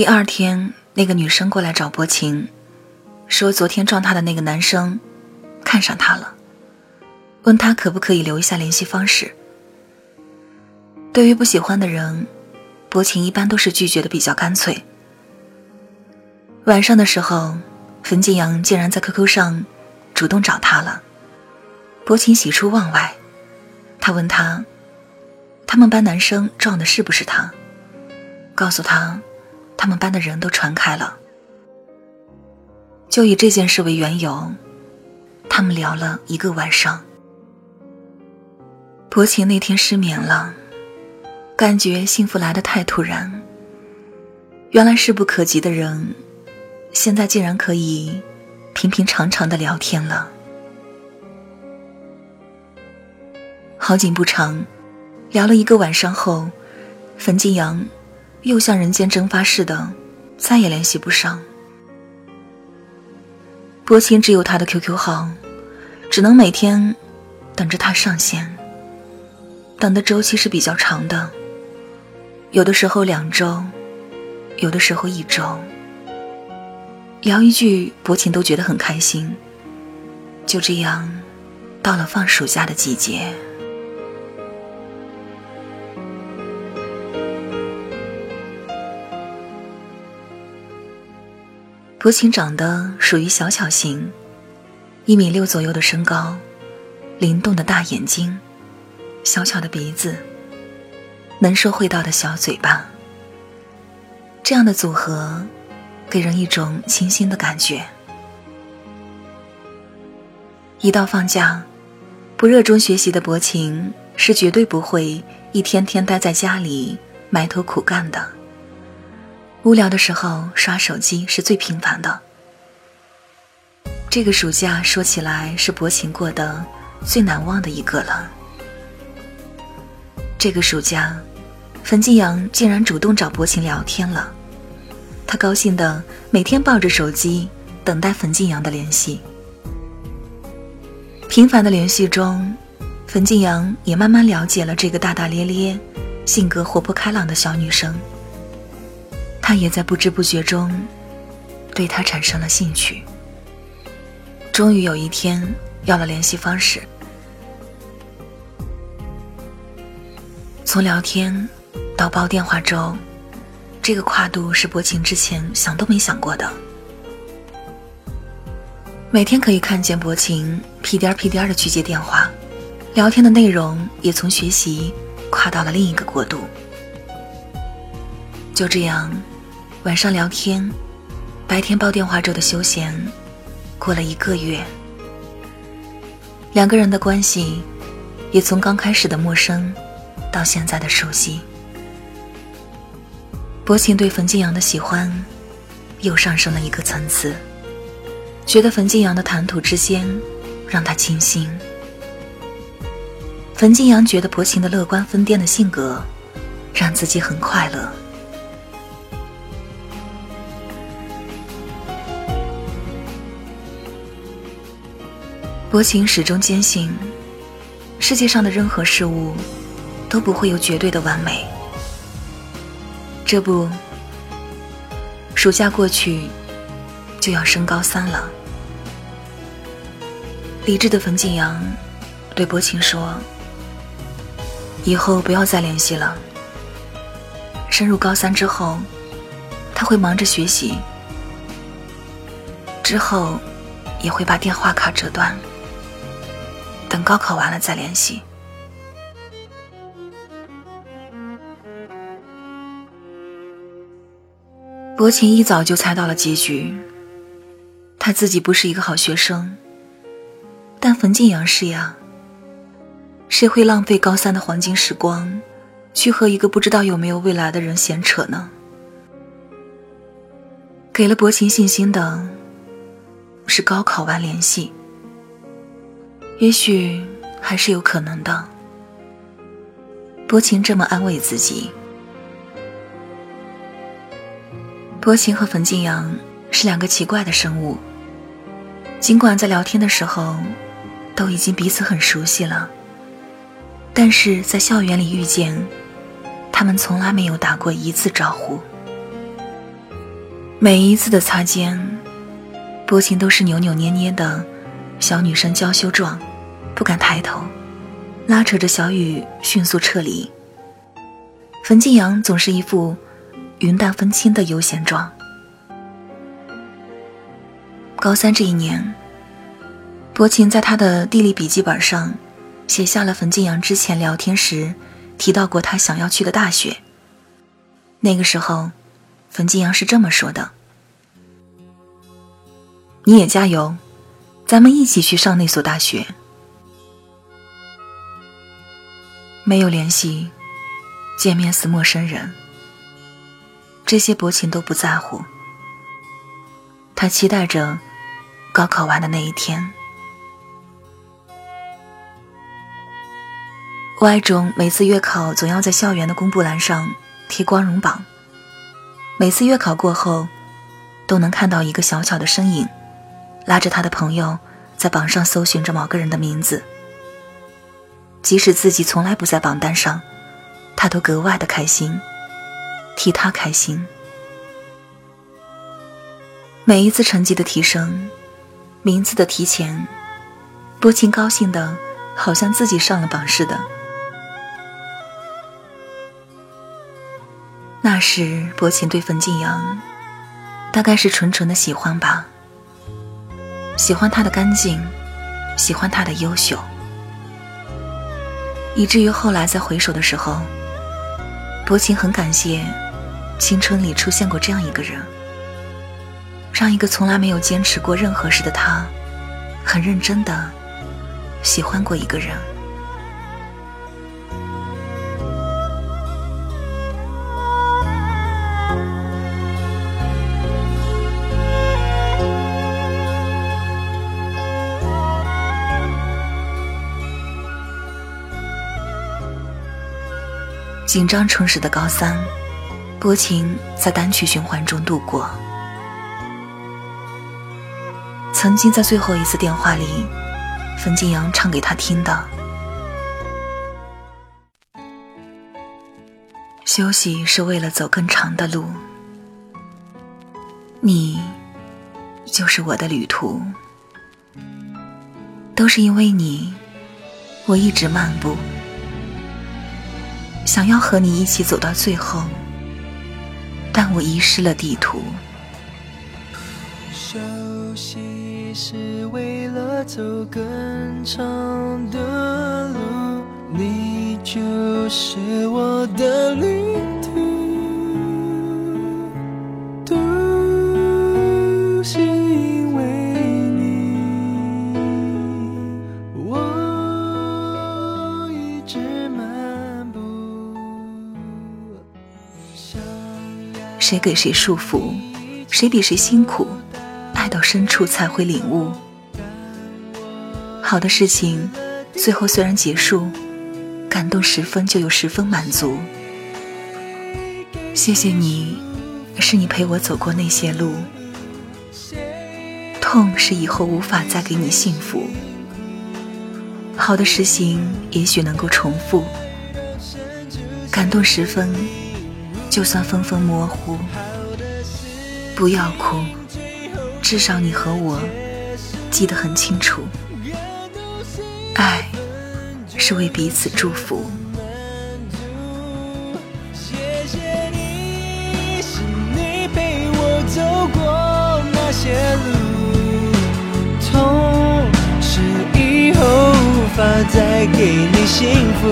第二天，那个女生过来找薄情，说昨天撞她的那个男生看上她了，问她可不可以留一下联系方式。对于不喜欢的人，薄情一般都是拒绝的比较干脆。晚上的时候，冯静阳竟然在 QQ 上主动找她了，薄情喜出望外，他问他，他们班男生撞的是不是他，告诉他。他们班的人都传开了，就以这件事为缘由，他们聊了一个晚上。薄情那天失眠了，感觉幸福来得太突然。原来势不可及的人，现在竟然可以平平常常的聊天了。好景不长，聊了一个晚上后，冯金阳。又像人间蒸发似的，再也联系不上。薄情只有他的 QQ 号，只能每天等着他上线。等的周期是比较长的，有的时候两周，有的时候一周。聊一句，薄情都觉得很开心。就这样，到了放暑假的季节。薄情长得属于小巧型，一米六左右的身高，灵动的大眼睛，小巧的鼻子，能说会道的小嘴巴。这样的组合，给人一种清新的感觉。一到放假，不热衷学习的薄情是绝对不会一天天待在家里埋头苦干的。无聊的时候刷手机是最频繁的。这个暑假说起来是薄情过得最难忘的一个了。这个暑假，冯静阳竟然主动找薄情聊天了，他高兴的每天抱着手机等待冯静阳的联系。频繁的联系中，冯静阳也慢慢了解了这个大大咧咧、性格活泼开朗的小女生。他也在不知不觉中，对他产生了兴趣。终于有一天，要了联系方式。从聊天到煲电话粥，这个跨度是薄情之前想都没想过的。每天可以看见薄情屁颠屁颠的去接电话，聊天的内容也从学习跨到了另一个国度。就这样。晚上聊天，白天煲电话粥的休闲，过了一个月，两个人的关系也从刚开始的陌生，到现在的熟悉。薄情对冯静阳的喜欢，又上升了一个层次，觉得冯静阳的谈吐之间，让他倾心。冯静阳觉得薄情的乐观疯癫的性格，让自己很快乐。薄情始终坚信，世界上的任何事物都不会有绝对的完美。这不，暑假过去就要升高三了。理智的冯敬阳对薄情说：“以后不要再联系了。升入高三之后，他会忙着学习，之后也会把电话卡折断。”等高考完了再联系。薄情一早就猜到了结局。他自己不是一个好学生，但冯静阳是呀。谁会浪费高三的黄金时光，去和一个不知道有没有未来的人闲扯呢？给了薄情信心的，是高考完联系。也许还是有可能的。薄情这么安慰自己。薄情和冯静阳是两个奇怪的生物。尽管在聊天的时候都已经彼此很熟悉了，但是在校园里遇见，他们从来没有打过一次招呼。每一次的擦肩，薄情都是扭扭捏捏的小女生娇羞状，不敢抬头，拉扯着小雨迅速撤离。冯静阳总是一副云淡风轻的悠闲状。高三这一年，薄情在他的地理笔记本上写下了冯静阳之前聊天时提到过他想要去的大学。那个时候，冯静阳是这么说的：“你也加油，咱们一起去上那所大学。”没有联系，见面似陌生人，这些薄情都不在乎。他期待着。高考完的那一天，Y 中每次月考总要在校园的公布栏上贴光荣榜，每次月考过后，都能看到一个小巧的身影，拉着他的朋友在榜上搜寻着某个人的名字。即使自己从来不在榜单上，他都格外的开心，替他开心。每一次成绩的提升。名次的提前，薄情高兴的，好像自己上了榜似的。那时，薄情对冯静阳，大概是纯纯的喜欢吧，喜欢他的干净，喜欢他的优秀，以至于后来在回首的时候，薄情很感谢，青春里出现过这样一个人。让一个从来没有坚持过任何事的他，很认真的喜欢过一个人。紧张充实的高三，薄情在单曲循环中度过。曾经在最后一次电话里，冯敬阳唱给他听的。休息是为了走更长的路，你就是我的旅途，都是因为你，我一直漫步，想要和你一起走到最后，但我遗失了地图。休息。是为了走更长的路，你就是我的旅谁给谁束缚，谁比谁辛苦。爱到深处才会领悟，好的事情最后虽然结束，感动十分就有十分满足。谢谢你，是你陪我走过那些路。痛是以后无法再给你幸福，好的事情也许能够重复。感动十分，就算分分模糊，不要哭。至少你和我记得很清楚，爱是为彼此祝福。谢谢你，是你陪我走过那些路，痛是以后无法再给你幸福，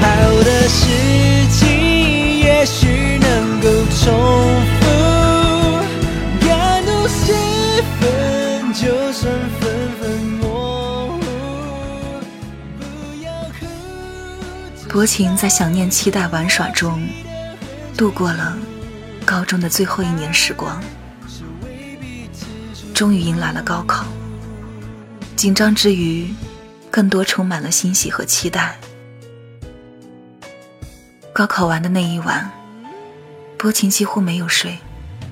好的事能够重复。薄情在想念、期待、玩耍中度过了高中的最后一年时光，终于迎来了高考。紧张之余，更多充满了欣喜和期待。高考完的那一晚，薄情几乎没有睡，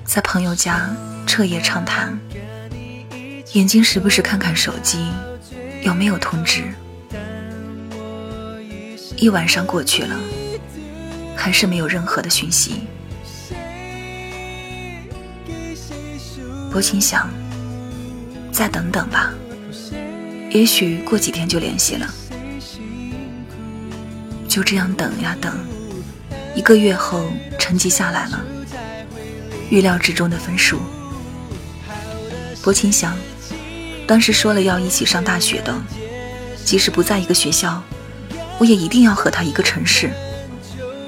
在朋友家彻夜畅谈，眼睛时不时看看手机，有没有通知。一晚上过去了，还是没有任何的讯息。薄情想，再等等吧，也许过几天就联系了。就这样等呀等，一个月后成绩下来了，预料之中的分数。薄情想，当时说了要一起上大学的，即使不在一个学校，我也一定要和他一个城市，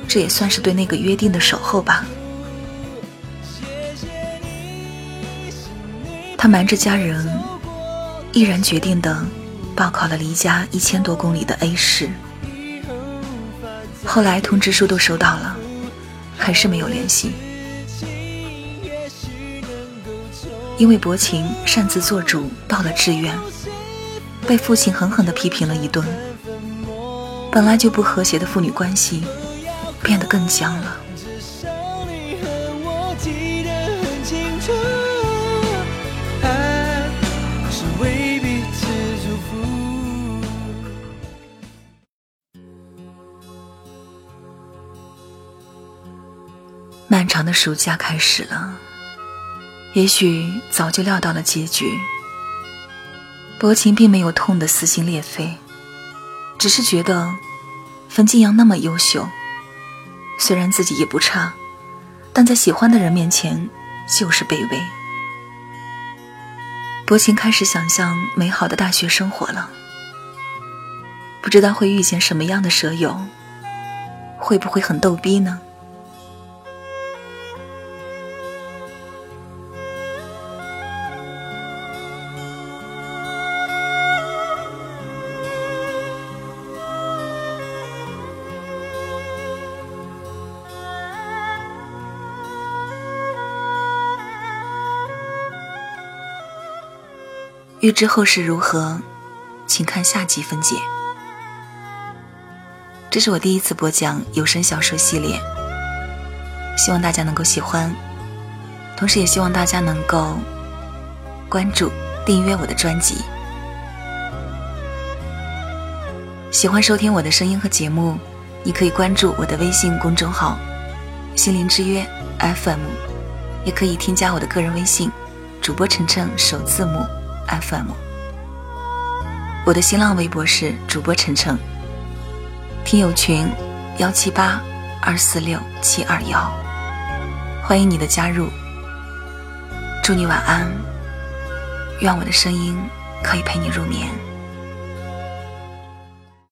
这也算是对那个约定的守候吧。他瞒着家人，毅然决定的报考了离家一千多公里的 A 市。后来通知书都收到了，还是没有联系。因为薄情擅自做主报了志愿，被父亲狠狠地批评了一顿。本来就不和谐的父女关系，变得更僵了。长的暑假开始了，也许早就料到了结局。薄情并没有痛得撕心裂肺，只是觉得冯静阳那么优秀，虽然自己也不差，但在喜欢的人面前就是卑微。薄情开始想象美好的大学生活了，不知道会遇见什么样的舍友，会不会很逗逼呢？欲知后事如何，请看下集分解。这是我第一次播讲有声小说系列，希望大家能够喜欢，同时也希望大家能够关注、订阅我的专辑。喜欢收听我的声音和节目，你可以关注我的微信公众号“心灵之约 FM”，也可以添加我的个人微信“主播晨晨”首字母。FM，我的新浪微博是主播晨晨，听友群幺七八二四六七二幺，欢迎你的加入。祝你晚安，愿我的声音可以陪你入眠。